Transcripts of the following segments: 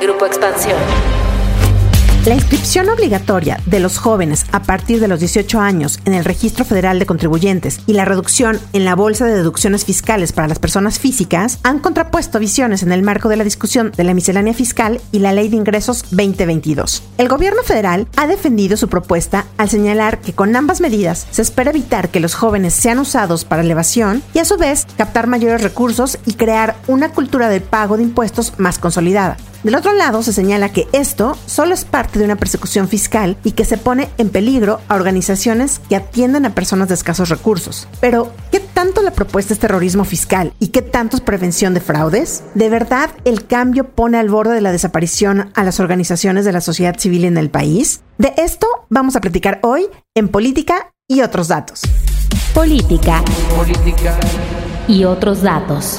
Grupo Expansión. La inscripción obligatoria de los jóvenes a partir de los 18 años en el Registro Federal de Contribuyentes y la reducción en la Bolsa de Deducciones Fiscales para las personas físicas han contrapuesto visiones en el marco de la discusión de la miscelánea fiscal y la Ley de Ingresos 2022. El gobierno federal ha defendido su propuesta al señalar que con ambas medidas se espera evitar que los jóvenes sean usados para elevación y a su vez captar mayores recursos y crear una cultura de pago de impuestos más consolidada. Del otro lado, se señala que esto solo es parte de una persecución fiscal y que se pone en peligro a organizaciones que atienden a personas de escasos recursos. Pero, ¿qué tanto la propuesta es terrorismo fiscal y qué tanto es prevención de fraudes? ¿De verdad el cambio pone al borde de la desaparición a las organizaciones de la sociedad civil en el país? De esto vamos a platicar hoy en Política y otros datos. Política. Política. Y otros datos.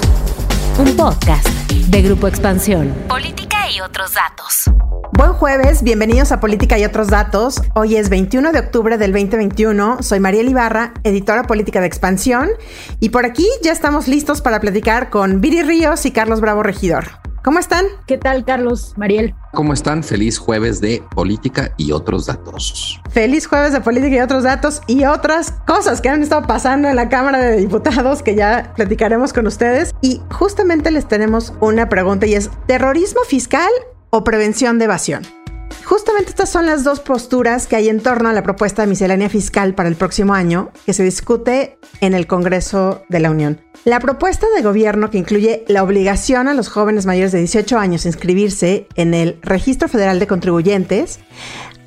Un podcast de Grupo Expansión. Política y otros datos. Buen jueves, bienvenidos a Política y otros datos. Hoy es 21 de octubre del 2021. Soy Mariel Ibarra, editora política de Expansión, y por aquí ya estamos listos para platicar con Viri Ríos y Carlos Bravo Regidor. ¿Cómo están? ¿Qué tal, Carlos? Mariel. ¿Cómo están? Feliz jueves de política y otros datos. Feliz jueves de política y otros datos y otras cosas que han estado pasando en la Cámara de Diputados que ya platicaremos con ustedes. Y justamente les tenemos una pregunta y es, ¿terrorismo fiscal o prevención de evasión? Justamente estas son las dos posturas que hay en torno a la propuesta de miscelánea fiscal para el próximo año que se discute en el Congreso de la Unión. La propuesta de gobierno que incluye la obligación a los jóvenes mayores de 18 años a inscribirse en el Registro Federal de Contribuyentes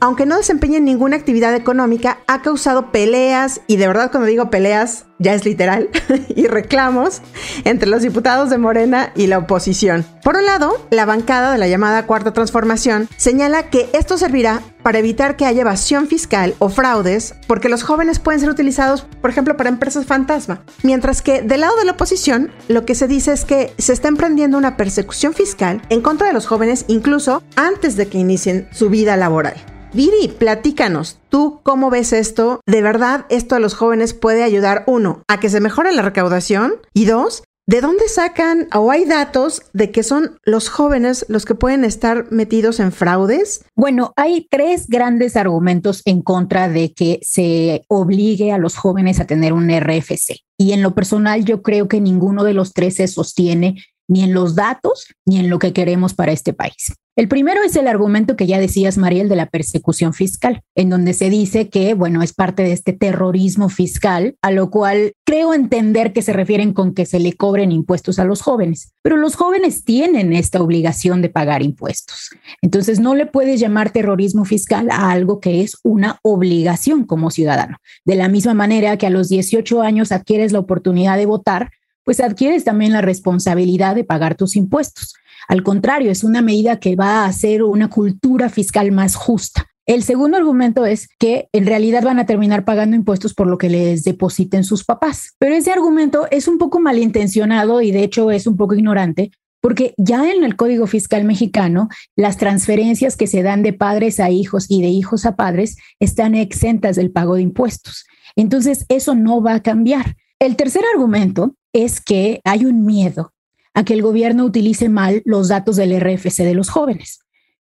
aunque no desempeñen ninguna actividad económica, ha causado peleas, y de verdad cuando digo peleas, ya es literal, y reclamos entre los diputados de Morena y la oposición. Por un lado, la bancada de la llamada Cuarta Transformación señala que esto servirá para evitar que haya evasión fiscal o fraudes, porque los jóvenes pueden ser utilizados, por ejemplo, para empresas fantasma. Mientras que del lado de la oposición, lo que se dice es que se está emprendiendo una persecución fiscal en contra de los jóvenes incluso antes de que inicien su vida laboral. Viri, platícanos, ¿tú cómo ves esto? ¿De verdad esto a los jóvenes puede ayudar, uno, a que se mejore la recaudación? Y dos, ¿de dónde sacan o hay datos de que son los jóvenes los que pueden estar metidos en fraudes? Bueno, hay tres grandes argumentos en contra de que se obligue a los jóvenes a tener un RFC. Y en lo personal yo creo que ninguno de los tres se sostiene ni en los datos ni en lo que queremos para este país. El primero es el argumento que ya decías, Mariel, de la persecución fiscal, en donde se dice que, bueno, es parte de este terrorismo fiscal, a lo cual creo entender que se refieren con que se le cobren impuestos a los jóvenes. Pero los jóvenes tienen esta obligación de pagar impuestos. Entonces, no le puedes llamar terrorismo fiscal a algo que es una obligación como ciudadano. De la misma manera que a los 18 años adquieres la oportunidad de votar, pues adquieres también la responsabilidad de pagar tus impuestos. Al contrario, es una medida que va a hacer una cultura fiscal más justa. El segundo argumento es que en realidad van a terminar pagando impuestos por lo que les depositen sus papás. Pero ese argumento es un poco malintencionado y de hecho es un poco ignorante porque ya en el Código Fiscal mexicano las transferencias que se dan de padres a hijos y de hijos a padres están exentas del pago de impuestos. Entonces, eso no va a cambiar. El tercer argumento es que hay un miedo a que el gobierno utilice mal los datos del RFC de los jóvenes.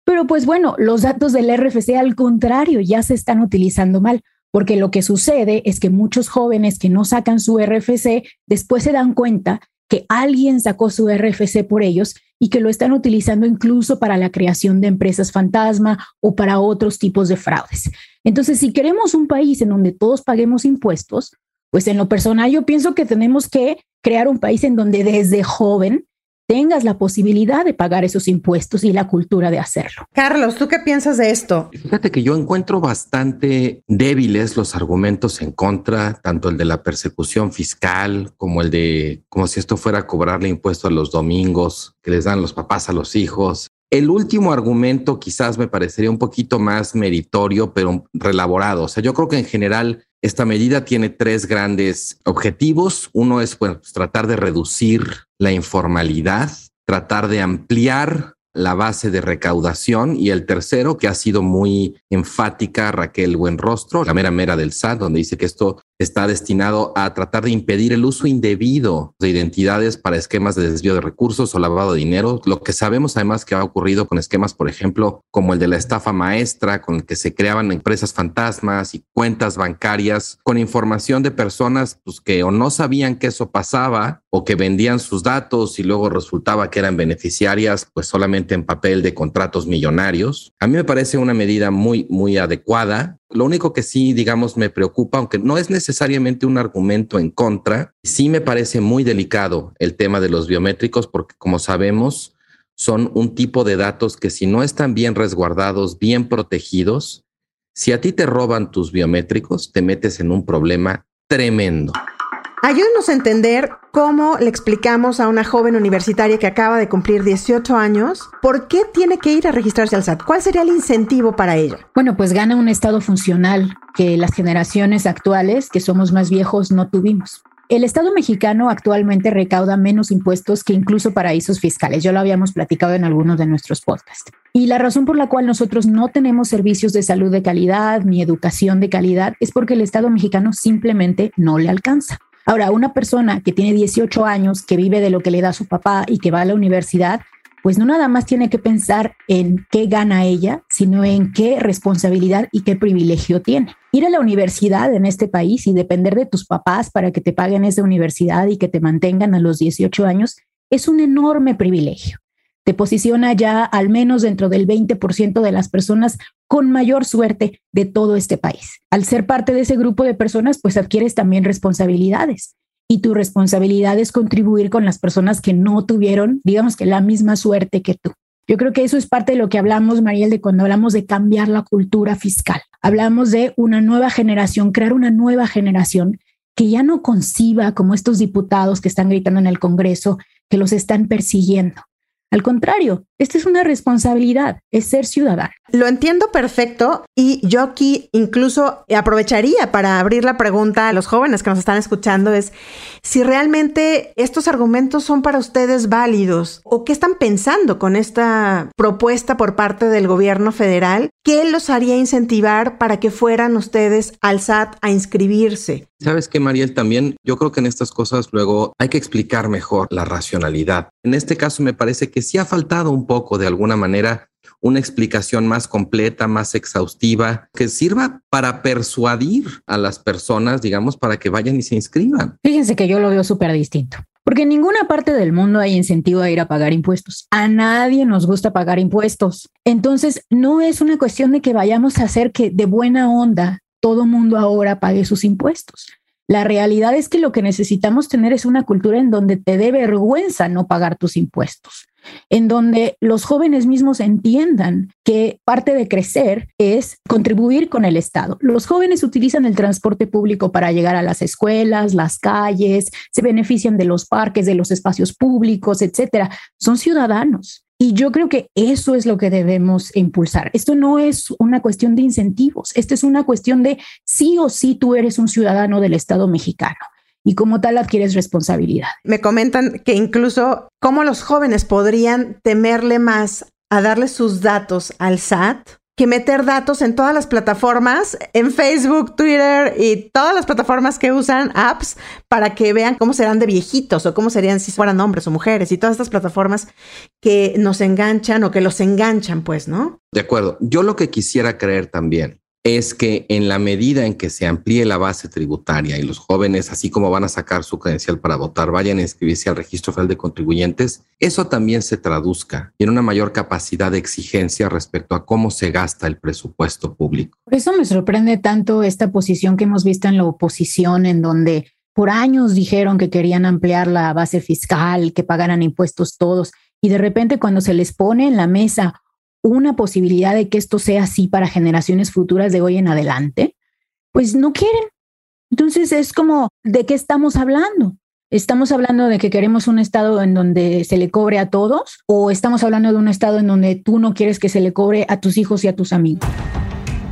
Pero pues bueno, los datos del RFC al contrario ya se están utilizando mal, porque lo que sucede es que muchos jóvenes que no sacan su RFC después se dan cuenta que alguien sacó su RFC por ellos y que lo están utilizando incluso para la creación de empresas fantasma o para otros tipos de fraudes. Entonces, si queremos un país en donde todos paguemos impuestos, pues en lo personal yo pienso que tenemos que crear un país en donde desde joven tengas la posibilidad de pagar esos impuestos y la cultura de hacerlo. Carlos, ¿tú qué piensas de esto? Fíjate que yo encuentro bastante débiles los argumentos en contra, tanto el de la persecución fiscal como el de como si esto fuera a cobrarle impuesto a los domingos que les dan los papás a los hijos. El último argumento quizás me parecería un poquito más meritorio, pero relaborado. O sea, yo creo que en general esta medida tiene tres grandes objetivos. Uno es pues, tratar de reducir la informalidad, tratar de ampliar la base de recaudación y el tercero, que ha sido muy enfática Raquel Buenrostro, la mera mera del SAT, donde dice que esto está destinado a tratar de impedir el uso indebido de identidades para esquemas de desvío de recursos o lavado de dinero. Lo que sabemos además que ha ocurrido con esquemas, por ejemplo, como el de la estafa maestra, con el que se creaban empresas fantasmas y cuentas bancarias con información de personas pues, que o no sabían que eso pasaba o que vendían sus datos y luego resultaba que eran beneficiarias pues solamente en papel de contratos millonarios. A mí me parece una medida muy, muy adecuada. Lo único que sí, digamos, me preocupa, aunque no es necesariamente un argumento en contra, sí me parece muy delicado el tema de los biométricos porque como sabemos, son un tipo de datos que si no están bien resguardados, bien protegidos, si a ti te roban tus biométricos, te metes en un problema tremendo. Ayúdenos a entender cómo le explicamos a una joven universitaria que acaba de cumplir 18 años por qué tiene que ir a registrarse al SAT. ¿Cuál sería el incentivo para ella? Bueno, pues gana un estado funcional que las generaciones actuales, que somos más viejos, no tuvimos. El Estado mexicano actualmente recauda menos impuestos que incluso paraísos fiscales. Ya lo habíamos platicado en algunos de nuestros podcasts. Y la razón por la cual nosotros no tenemos servicios de salud de calidad ni educación de calidad es porque el Estado mexicano simplemente no le alcanza. Ahora, una persona que tiene 18 años, que vive de lo que le da su papá y que va a la universidad, pues no nada más tiene que pensar en qué gana ella, sino en qué responsabilidad y qué privilegio tiene. Ir a la universidad en este país y depender de tus papás para que te paguen esa universidad y que te mantengan a los 18 años es un enorme privilegio te posiciona ya al menos dentro del 20% de las personas con mayor suerte de todo este país. Al ser parte de ese grupo de personas, pues adquieres también responsabilidades. Y tu responsabilidad es contribuir con las personas que no tuvieron, digamos que la misma suerte que tú. Yo creo que eso es parte de lo que hablamos, Mariel, de cuando hablamos de cambiar la cultura fiscal. Hablamos de una nueva generación, crear una nueva generación que ya no conciba como estos diputados que están gritando en el Congreso, que los están persiguiendo, al contrario, esta es una responsabilidad, es ser ciudadano. Lo entiendo perfecto y yo aquí incluso aprovecharía para abrir la pregunta a los jóvenes que nos están escuchando es si realmente estos argumentos son para ustedes válidos o qué están pensando con esta propuesta por parte del gobierno federal, qué los haría incentivar para que fueran ustedes al SAT a inscribirse. Sabes que Mariel también yo creo que en estas cosas luego hay que explicar mejor la racionalidad. En este caso me parece que sí ha faltado un poco de alguna manera una explicación más completa, más exhaustiva, que sirva para persuadir a las personas, digamos, para que vayan y se inscriban. Fíjense que yo lo veo súper distinto. Porque en ninguna parte del mundo hay incentivo a ir a pagar impuestos. A nadie nos gusta pagar impuestos. Entonces, no es una cuestión de que vayamos a hacer que de buena onda todo mundo ahora pague sus impuestos. La realidad es que lo que necesitamos tener es una cultura en donde te dé vergüenza no pagar tus impuestos en donde los jóvenes mismos entiendan que parte de crecer es contribuir con el Estado. Los jóvenes utilizan el transporte público para llegar a las escuelas, las calles, se benefician de los parques, de los espacios públicos, etcétera. Son ciudadanos. Y yo creo que eso es lo que debemos impulsar. Esto no es una cuestión de incentivos, esto es una cuestión de sí o sí tú eres un ciudadano del Estado mexicano y como tal adquieres responsabilidad. Me comentan que incluso cómo los jóvenes podrían temerle más a darle sus datos al SAT que meter datos en todas las plataformas, en Facebook, Twitter y todas las plataformas que usan apps para que vean cómo serán de viejitos o cómo serían si fueran hombres o mujeres y todas estas plataformas que nos enganchan o que los enganchan, pues, ¿no? De acuerdo. Yo lo que quisiera creer también es que en la medida en que se amplíe la base tributaria y los jóvenes, así como van a sacar su credencial para votar, vayan a inscribirse al registro federal de contribuyentes, eso también se traduzca en una mayor capacidad de exigencia respecto a cómo se gasta el presupuesto público. Por eso me sorprende tanto esta posición que hemos visto en la oposición, en donde por años dijeron que querían ampliar la base fiscal, que pagaran impuestos todos, y de repente cuando se les pone en la mesa una posibilidad de que esto sea así para generaciones futuras de hoy en adelante, pues no quieren. Entonces es como, ¿de qué estamos hablando? ¿Estamos hablando de que queremos un estado en donde se le cobre a todos o estamos hablando de un estado en donde tú no quieres que se le cobre a tus hijos y a tus amigos?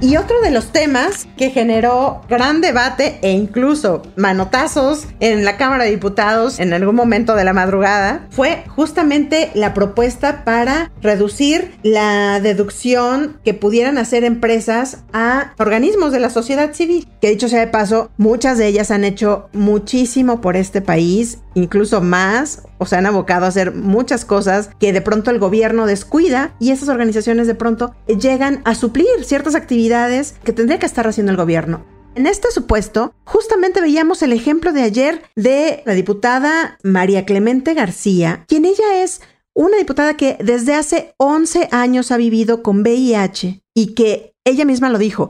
Y otro de los temas que generó gran debate e incluso manotazos en la Cámara de Diputados en algún momento de la madrugada fue justamente la propuesta para reducir la deducción que pudieran hacer empresas a organismos de la sociedad civil. Que dicho sea de paso, muchas de ellas han hecho muchísimo por este país, incluso más, o se han abocado a hacer muchas cosas que de pronto el gobierno descuida y esas organizaciones de pronto llegan a suplir ciertas actividades que tendría que estar haciendo el gobierno. En este supuesto, justamente veíamos el ejemplo de ayer de la diputada María Clemente García, quien ella es una diputada que desde hace 11 años ha vivido con VIH y que ella misma lo dijo,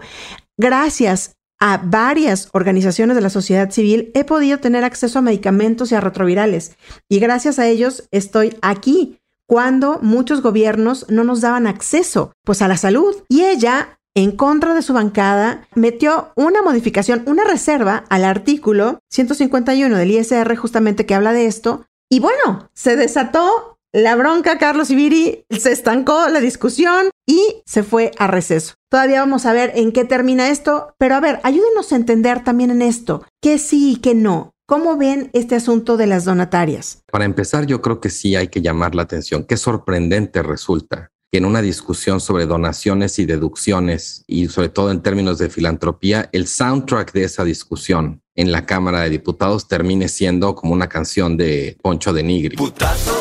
gracias a varias organizaciones de la sociedad civil he podido tener acceso a medicamentos y a retrovirales y gracias a ellos estoy aquí cuando muchos gobiernos no nos daban acceso pues a la salud y ella en contra de su bancada, metió una modificación, una reserva al artículo 151 del ISR justamente que habla de esto. Y bueno, se desató la bronca, Carlos Ibiri, se estancó la discusión y se fue a receso. Todavía vamos a ver en qué termina esto, pero a ver, ayúdenos a entender también en esto, qué sí y qué no. ¿Cómo ven este asunto de las donatarias? Para empezar, yo creo que sí hay que llamar la atención. Qué sorprendente resulta que en una discusión sobre donaciones y deducciones y sobre todo en términos de filantropía, el soundtrack de esa discusión en la Cámara de Diputados termine siendo como una canción de Poncho de Nigri. ¿Putazos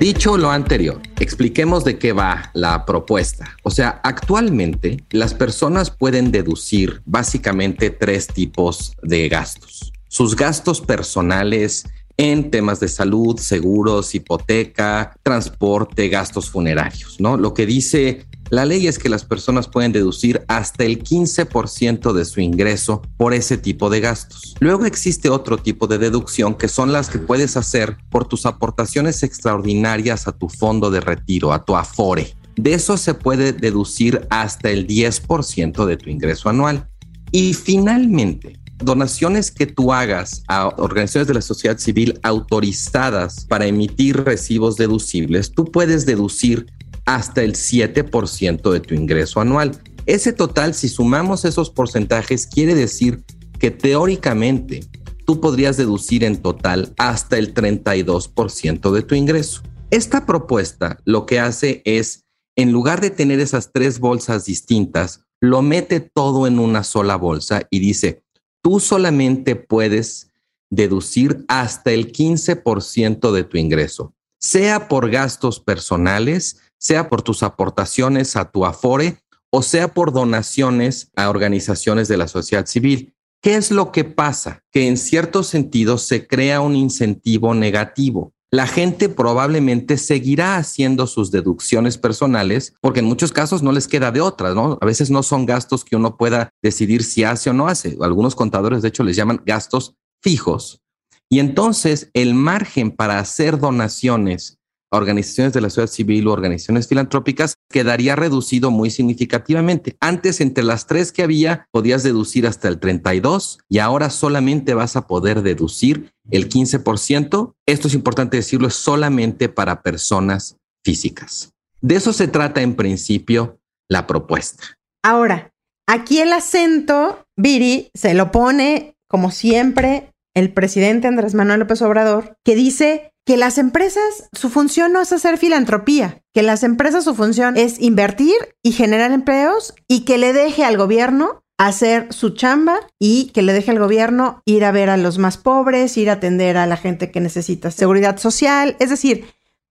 Dicho lo anterior, expliquemos de qué va la propuesta. O sea, actualmente las personas pueden deducir básicamente tres tipos de gastos. Sus gastos personales en temas de salud, seguros, hipoteca, transporte, gastos funerarios, ¿no? Lo que dice la ley es que las personas pueden deducir hasta el 15% de su ingreso por ese tipo de gastos. Luego existe otro tipo de deducción que son las que puedes hacer por tus aportaciones extraordinarias a tu fondo de retiro, a tu afore. De eso se puede deducir hasta el 10% de tu ingreso anual. Y finalmente, donaciones que tú hagas a organizaciones de la sociedad civil autorizadas para emitir recibos deducibles, tú puedes deducir hasta el 7% de tu ingreso anual. Ese total, si sumamos esos porcentajes, quiere decir que teóricamente tú podrías deducir en total hasta el 32% de tu ingreso. Esta propuesta lo que hace es, en lugar de tener esas tres bolsas distintas, lo mete todo en una sola bolsa y dice, tú solamente puedes deducir hasta el 15% de tu ingreso, sea por gastos personales, sea por tus aportaciones a tu Afore o sea por donaciones a organizaciones de la sociedad civil. ¿Qué es lo que pasa? Que en cierto sentido se crea un incentivo negativo la gente probablemente seguirá haciendo sus deducciones personales porque en muchos casos no les queda de otra, ¿no? A veces no son gastos que uno pueda decidir si hace o no hace. Algunos contadores, de hecho, les llaman gastos fijos. Y entonces el margen para hacer donaciones organizaciones de la sociedad civil o organizaciones filantrópicas quedaría reducido muy significativamente. Antes, entre las tres que había, podías deducir hasta el 32 y ahora solamente vas a poder deducir el 15%. Esto es importante decirlo, es solamente para personas físicas. De eso se trata en principio la propuesta. Ahora, aquí el acento, Viri, se lo pone, como siempre, el presidente Andrés Manuel López Obrador, que dice que las empresas, su función no es hacer filantropía, que las empresas su función es invertir y generar empleos y que le deje al gobierno hacer su chamba y que le deje al gobierno ir a ver a los más pobres, ir a atender a la gente que necesita seguridad social, es decir,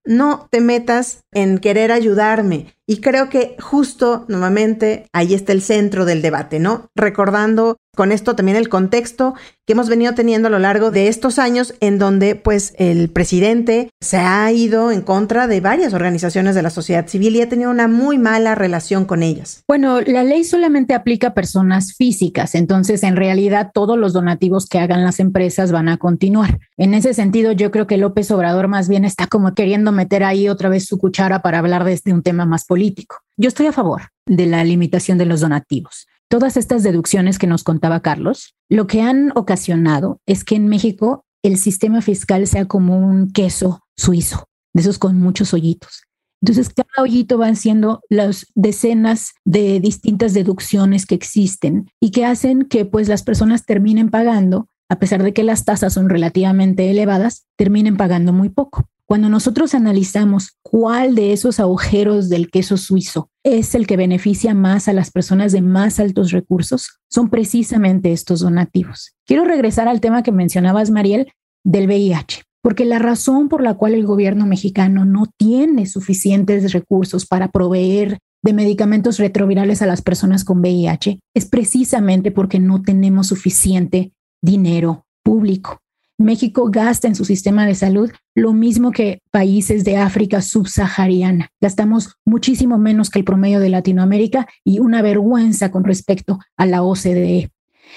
no te metas en querer ayudarme. Y creo que justo, nuevamente, ahí está el centro del debate, ¿no? Recordando con esto también el contexto que hemos venido teniendo a lo largo de estos años en donde pues el presidente se ha ido en contra de varias organizaciones de la sociedad civil y ha tenido una muy mala relación con ellas. Bueno, la ley solamente aplica a personas físicas, entonces en realidad todos los donativos que hagan las empresas van a continuar. En ese sentido, yo creo que López Obrador más bien está como queriendo meter ahí otra vez su cuchara para hablar de este un tema más político. Yo estoy a favor de la limitación de los donativos. Todas estas deducciones que nos contaba Carlos, lo que han ocasionado es que en México el sistema fiscal sea como un queso suizo, de esos con muchos hoyitos. Entonces, cada hoyito van siendo las decenas de distintas deducciones que existen y que hacen que pues las personas terminen pagando, a pesar de que las tasas son relativamente elevadas, terminen pagando muy poco. Cuando nosotros analizamos cuál de esos agujeros del queso suizo es el que beneficia más a las personas de más altos recursos son precisamente estos donativos. Quiero regresar al tema que mencionabas, Mariel, del VIH, porque la razón por la cual el gobierno mexicano no tiene suficientes recursos para proveer de medicamentos retrovirales a las personas con VIH es precisamente porque no tenemos suficiente dinero público. México gasta en su sistema de salud lo mismo que países de África subsahariana. Gastamos muchísimo menos que el promedio de Latinoamérica y una vergüenza con respecto a la OCDE.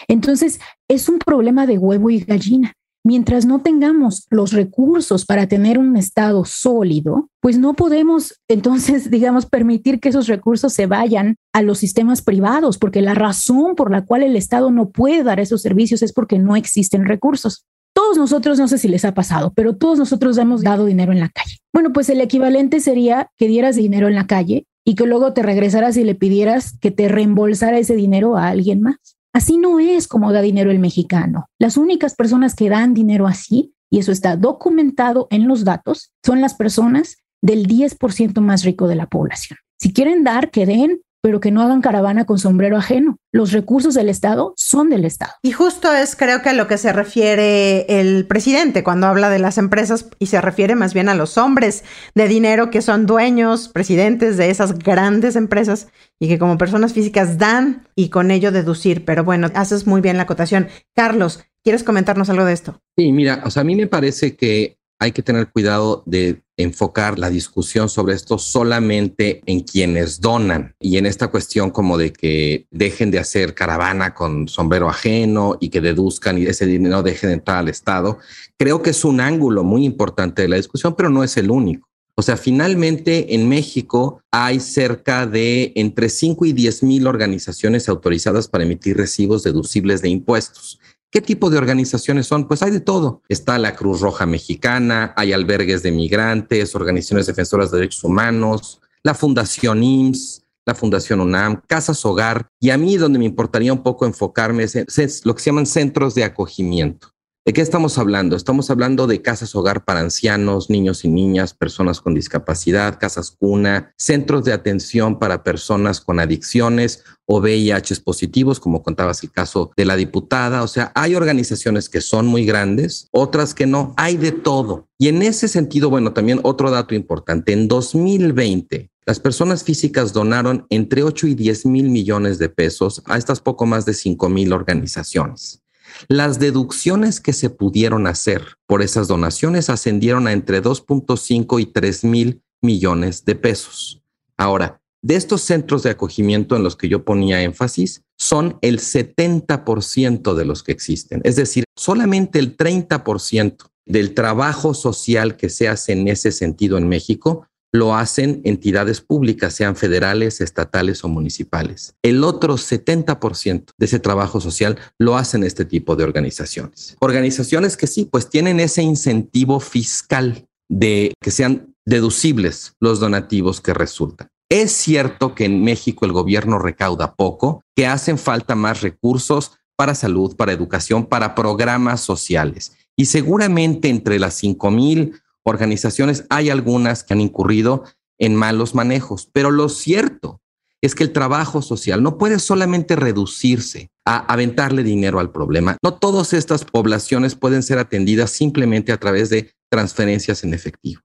Entonces, es un problema de huevo y gallina. Mientras no tengamos los recursos para tener un Estado sólido, pues no podemos entonces, digamos, permitir que esos recursos se vayan a los sistemas privados, porque la razón por la cual el Estado no puede dar esos servicios es porque no existen recursos. Todos nosotros, no sé si les ha pasado, pero todos nosotros hemos dado dinero en la calle. Bueno, pues el equivalente sería que dieras dinero en la calle y que luego te regresaras y le pidieras que te reembolsara ese dinero a alguien más. Así no es como da dinero el mexicano. Las únicas personas que dan dinero así, y eso está documentado en los datos, son las personas del 10% más rico de la población. Si quieren dar, que den, pero que no hagan caravana con sombrero ajeno. Los recursos del Estado son del Estado. Y justo es creo que a lo que se refiere el presidente cuando habla de las empresas y se refiere más bien a los hombres de dinero que son dueños, presidentes de esas grandes empresas y que como personas físicas dan y con ello deducir. Pero bueno, haces muy bien la acotación. Carlos, ¿quieres comentarnos algo de esto? Sí, mira, o sea, a mí me parece que hay que tener cuidado de enfocar la discusión sobre esto solamente en quienes donan y en esta cuestión como de que dejen de hacer caravana con sombrero ajeno y que deduzcan y ese dinero deje de entrar al Estado. Creo que es un ángulo muy importante de la discusión, pero no es el único. O sea, finalmente en México hay cerca de entre 5 y 10 mil organizaciones autorizadas para emitir recibos deducibles de impuestos. ¿Qué tipo de organizaciones son? Pues hay de todo. Está la Cruz Roja Mexicana, hay albergues de migrantes, organizaciones defensoras de derechos humanos, la Fundación IMSS, la Fundación UNAM, Casas Hogar, y a mí donde me importaría un poco enfocarme es, lo que se llaman centros de acogimiento. ¿De qué estamos hablando? Estamos hablando de casas hogar para ancianos, niños y niñas, personas con discapacidad, casas cuna, centros de atención para personas con adicciones o VIH positivos, como contabas el caso de la diputada. O sea, hay organizaciones que son muy grandes, otras que no, hay de todo. Y en ese sentido, bueno, también otro dato importante, en 2020 las personas físicas donaron entre 8 y 10 mil millones de pesos a estas poco más de 5 mil organizaciones. Las deducciones que se pudieron hacer por esas donaciones ascendieron a entre 2.5 y 3 mil millones de pesos. Ahora, de estos centros de acogimiento en los que yo ponía énfasis, son el 70% de los que existen. Es decir, solamente el 30% del trabajo social que se hace en ese sentido en México lo hacen entidades públicas, sean federales, estatales o municipales. El otro 70% de ese trabajo social lo hacen este tipo de organizaciones. Organizaciones que sí, pues tienen ese incentivo fiscal de que sean deducibles los donativos que resultan. Es cierto que en México el gobierno recauda poco, que hacen falta más recursos para salud, para educación, para programas sociales. Y seguramente entre las 5 mil organizaciones, hay algunas que han incurrido en malos manejos, pero lo cierto es que el trabajo social no puede solamente reducirse a aventarle dinero al problema. No todas estas poblaciones pueden ser atendidas simplemente a través de transferencias en efectivo.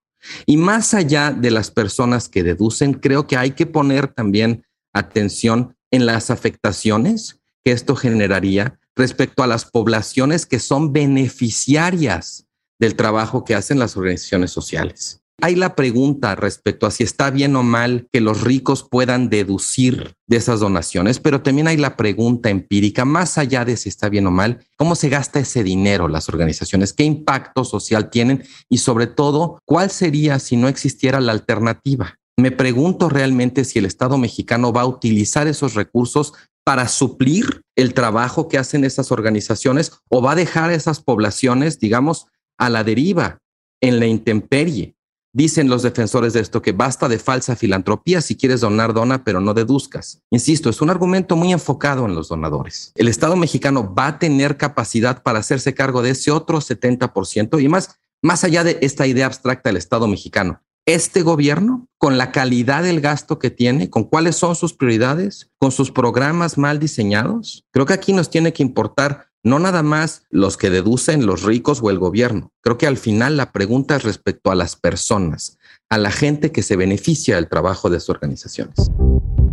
Y más allá de las personas que deducen, creo que hay que poner también atención en las afectaciones que esto generaría respecto a las poblaciones que son beneficiarias del trabajo que hacen las organizaciones sociales. Hay la pregunta respecto a si está bien o mal que los ricos puedan deducir de esas donaciones, pero también hay la pregunta empírica, más allá de si está bien o mal, cómo se gasta ese dinero las organizaciones, qué impacto social tienen y sobre todo, cuál sería si no existiera la alternativa. Me pregunto realmente si el Estado mexicano va a utilizar esos recursos para suplir el trabajo que hacen esas organizaciones o va a dejar a esas poblaciones, digamos, a la deriva, en la intemperie. Dicen los defensores de esto que basta de falsa filantropía, si quieres donar, dona, pero no deduzcas. Insisto, es un argumento muy enfocado en los donadores. El Estado mexicano va a tener capacidad para hacerse cargo de ese otro 70% y más, más allá de esta idea abstracta del Estado mexicano. este gobierno con la calidad del gasto que tiene, con cuáles son sus prioridades, con sus programas mal diseñados. Creo que aquí nos tiene que importar no nada más los que deducen los ricos o el gobierno. Creo que al final la pregunta es respecto a las personas, a la gente que se beneficia del trabajo de sus organizaciones.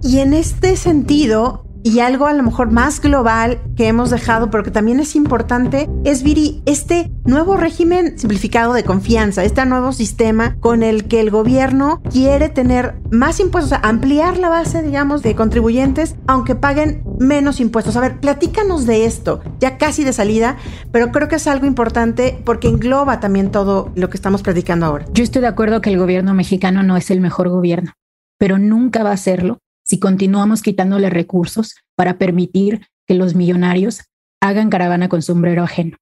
Y en este sentido, y algo a lo mejor más global que hemos dejado, pero que también es importante, es Viri, este nuevo régimen simplificado de confianza, este nuevo sistema con el que el gobierno quiere tener más impuestos, ampliar la base, digamos, de contribuyentes, aunque paguen menos impuestos. A ver, platícanos de esto, ya casi de salida, pero creo que es algo importante porque engloba también todo lo que estamos platicando ahora. Yo estoy de acuerdo que el gobierno mexicano no es el mejor gobierno, pero nunca va a serlo si continuamos quitándole recursos para permitir que los millonarios hagan caravana con sombrero ajeno.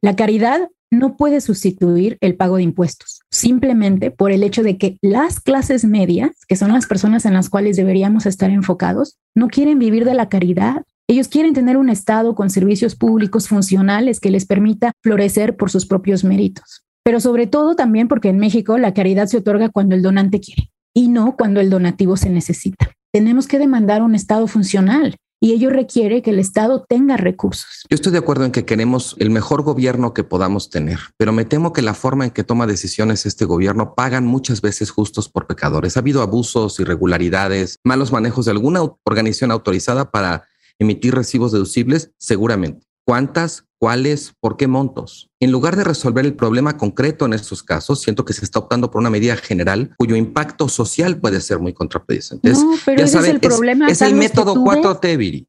La caridad no puede sustituir el pago de impuestos, simplemente por el hecho de que las clases medias, que son las personas en las cuales deberíamos estar enfocados, no quieren vivir de la caridad. Ellos quieren tener un Estado con servicios públicos funcionales que les permita florecer por sus propios méritos. Pero sobre todo también porque en México la caridad se otorga cuando el donante quiere y no cuando el donativo se necesita tenemos que demandar un Estado funcional y ello requiere que el Estado tenga recursos. Yo estoy de acuerdo en que queremos el mejor gobierno que podamos tener, pero me temo que la forma en que toma decisiones este gobierno pagan muchas veces justos por pecadores. Ha habido abusos, irregularidades, malos manejos de alguna organización autorizada para emitir recibos deducibles, seguramente. ¿Cuántas? ¿Cuáles? ¿Por qué montos? En lugar de resolver el problema concreto en estos casos, siento que se está optando por una medida general cuyo impacto social puede ser muy contraproducente. No, pero ese es el problema. Es, el método 4T, Viri.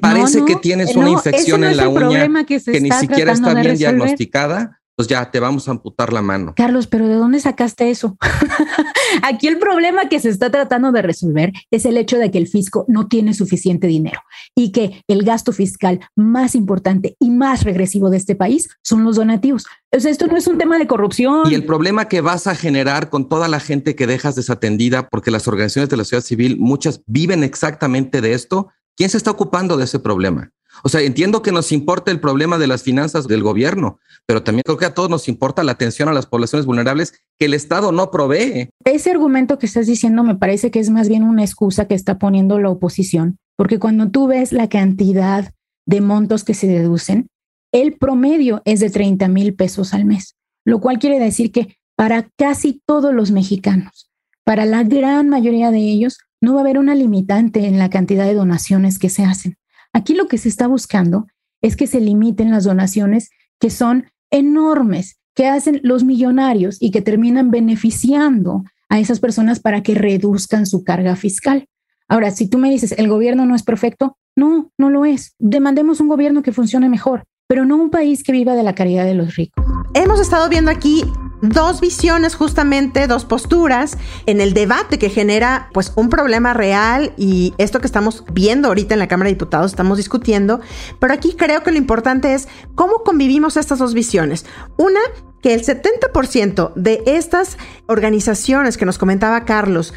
parece que tienes una infección en la uña que, ni siquiera está bien diagnosticada pues ya te vamos a amputar la mano. Carlos, pero ¿de dónde sacaste eso? Aquí el problema que se está tratando de resolver es el hecho de que el fisco no tiene suficiente dinero y que el gasto fiscal más importante y más regresivo de este país son los donativos. O sea, esto no es un tema de corrupción. Y el problema que vas a generar con toda la gente que dejas desatendida, porque las organizaciones de la sociedad civil, muchas viven exactamente de esto. ¿Quién se está ocupando de ese problema? O sea, entiendo que nos importa el problema de las finanzas del gobierno, pero también creo que a todos nos importa la atención a las poblaciones vulnerables que el Estado no provee. Ese argumento que estás diciendo me parece que es más bien una excusa que está poniendo la oposición, porque cuando tú ves la cantidad de montos que se deducen, el promedio es de 30 mil pesos al mes, lo cual quiere decir que para casi todos los mexicanos, para la gran mayoría de ellos, no va a haber una limitante en la cantidad de donaciones que se hacen. Aquí lo que se está buscando es que se limiten las donaciones que son enormes, que hacen los millonarios y que terminan beneficiando a esas personas para que reduzcan su carga fiscal. Ahora, si tú me dices, el gobierno no es perfecto, no, no lo es. Demandemos un gobierno que funcione mejor, pero no un país que viva de la caridad de los ricos. Hemos estado viendo aquí dos visiones justamente, dos posturas en el debate que genera pues un problema real y esto que estamos viendo ahorita en la Cámara de Diputados, estamos discutiendo, pero aquí creo que lo importante es cómo convivimos estas dos visiones. Una, que el 70% de estas organizaciones que nos comentaba Carlos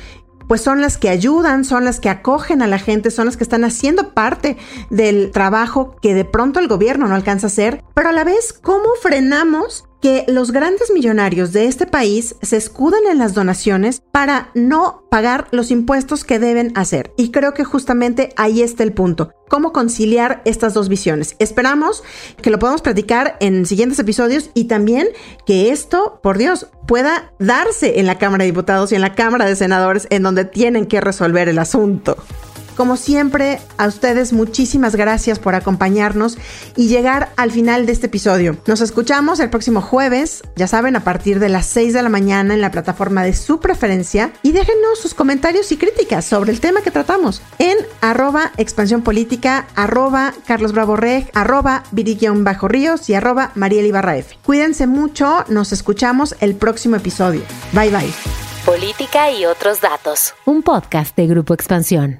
pues son las que ayudan, son las que acogen a la gente, son las que están haciendo parte del trabajo que de pronto el gobierno no alcanza a hacer, pero a la vez, ¿cómo frenamos que los grandes millonarios de este país se escudan en las donaciones para no pagar los impuestos que deben hacer. Y creo que justamente ahí está el punto. ¿Cómo conciliar estas dos visiones? Esperamos que lo podamos platicar en siguientes episodios y también que esto, por Dios, pueda darse en la Cámara de Diputados y en la Cámara de Senadores en donde tienen que resolver el asunto. Como siempre, a ustedes muchísimas gracias por acompañarnos y llegar al final de este episodio. Nos escuchamos el próximo jueves, ya saben, a partir de las 6 de la mañana en la plataforma de su preferencia y déjenos sus comentarios y críticas sobre el tema que tratamos en arroba expansión política, arroba arroba Bajo Ríos y arroba Mariel. Cuídense mucho, nos escuchamos el próximo episodio. Bye bye. Política y otros datos. Un podcast de Grupo Expansión.